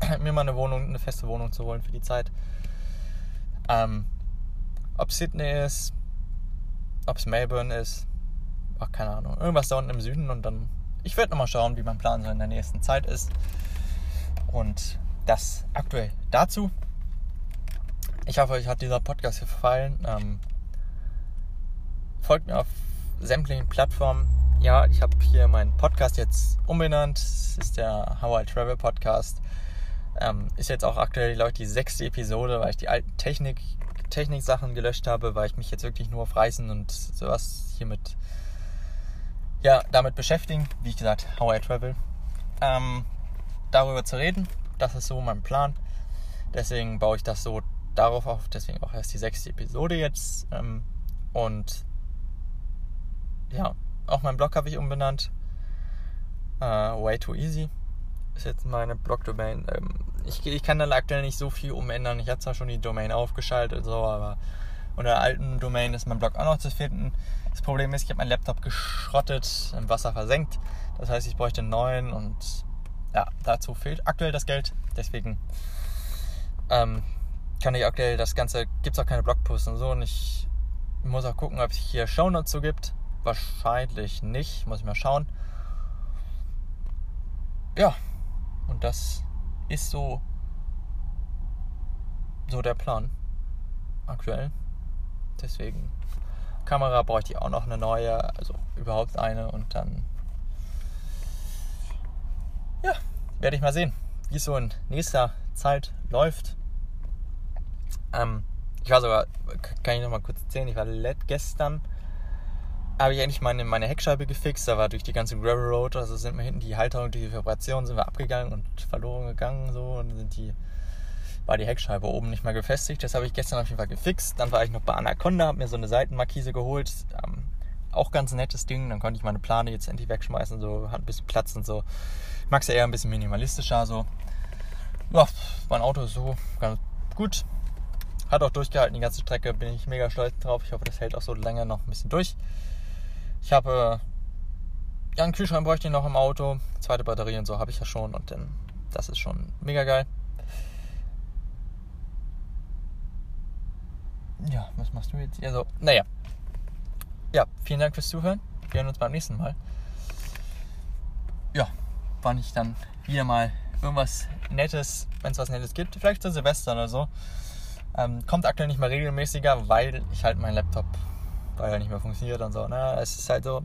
S1: mir mal eine Wohnung, eine feste Wohnung zu holen für die Zeit. Ähm, ob Sydney ist, ob es Melbourne ist, ach keine Ahnung, irgendwas da unten im Süden und dann, ich werde nochmal schauen, wie mein Plan so in der nächsten Zeit ist. Und das aktuell dazu. Ich hoffe, euch hat dieser Podcast gefallen. Ähm, folgt mir auf sämtlichen Plattformen. Ja, ich habe hier meinen Podcast jetzt umbenannt. Es ist der How I Travel Podcast. Ähm, ist jetzt auch aktuell, glaube ich, die sechste Episode, weil ich die alten Technik Technik-Sachen gelöscht habe, weil ich mich jetzt wirklich nur auf Reisen und sowas hiermit ja, damit beschäftigen. Wie gesagt, How I Travel. Ähm, darüber zu reden, das ist so mein Plan. Deswegen baue ich das so darauf auf. Deswegen auch erst die sechste Episode jetzt. Ähm, und ja, auch meinen Blog habe ich umbenannt. Uh, way too easy ist jetzt meine Blog-Domain. Ähm, ich, ich kann da aktuell nicht so viel umändern. Ich habe zwar schon die Domain aufgeschaltet, so, aber unter der alten Domain ist mein Blog auch noch zu finden. Das Problem ist, ich habe meinen Laptop geschrottet, im Wasser versenkt. Das heißt, ich bräuchte einen neuen und ja, dazu fehlt aktuell das Geld. Deswegen ähm, kann ich aktuell das Ganze, gibt es auch keine Blogposts und so. Und ich muss auch gucken, ob es hier Shownotes so gibt. Wahrscheinlich nicht, muss ich mal schauen. Ja, und das ist so, so der Plan aktuell. Deswegen Kamera bräuchte ich auch noch eine neue, also überhaupt eine und dann werde ich mal sehen, wie es so in nächster Zeit läuft. Ähm, ich war sogar, kann ich noch mal kurz erzählen, ich war gestern, habe ich endlich meine, meine Heckscheibe gefixt, da war durch die ganze Gravel Road, also sind wir hinten die Halterung, die Vibration sind wir abgegangen und verloren gegangen so und sind die, war die Heckscheibe oben nicht mehr gefestigt, das habe ich gestern auf jeden Fall gefixt, dann war ich noch bei Anaconda, habe mir so eine Seitenmarkise geholt, ähm, auch ganz nettes Ding, dann konnte ich meine Plane jetzt endlich wegschmeißen, so, hat ein bisschen Platz und so, ich mag es ja eher ein bisschen minimalistischer, so, ja, mein Auto ist so ganz gut, hat auch durchgehalten, die ganze Strecke. Bin ich mega stolz drauf. Ich hoffe, das hält auch so länger noch ein bisschen durch. Ich habe ja, einen Kühlschrank bräuchte ich noch im Auto. Zweite Batterie und so habe ich ja schon. Und dann, das ist schon mega geil. Ja, was machst du jetzt? Also, naja. Ja, vielen Dank fürs Zuhören. Wir hören uns beim nächsten Mal. Ja, wann ich dann wieder mal irgendwas Nettes, wenn es was Nettes gibt. Vielleicht zu Silvester oder so. Ähm, kommt aktuell nicht mehr regelmäßiger, weil ich halt mein Laptop, weil er nicht mehr funktioniert und so. Ne? Es ist halt so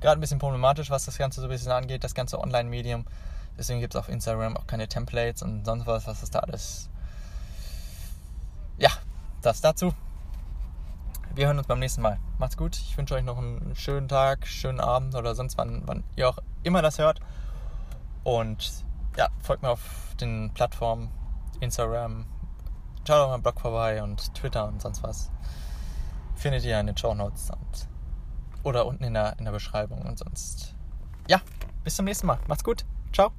S1: gerade ein bisschen problematisch, was das Ganze so ein bisschen angeht, das ganze Online-Medium. Deswegen gibt es auf Instagram auch keine Templates und sonst was, was ist da alles. Ja, das dazu. Wir hören uns beim nächsten Mal. Macht's gut. Ich wünsche euch noch einen schönen Tag, schönen Abend oder sonst wann, wann ihr auch immer das hört. Und ja, folgt mir auf den Plattformen Instagram, Schaut auf meinem Blog vorbei und Twitter und sonst was. Findet ihr in den Show Notes und, oder unten in der, in der Beschreibung. Und sonst, ja, bis zum nächsten Mal. Macht's gut. Ciao.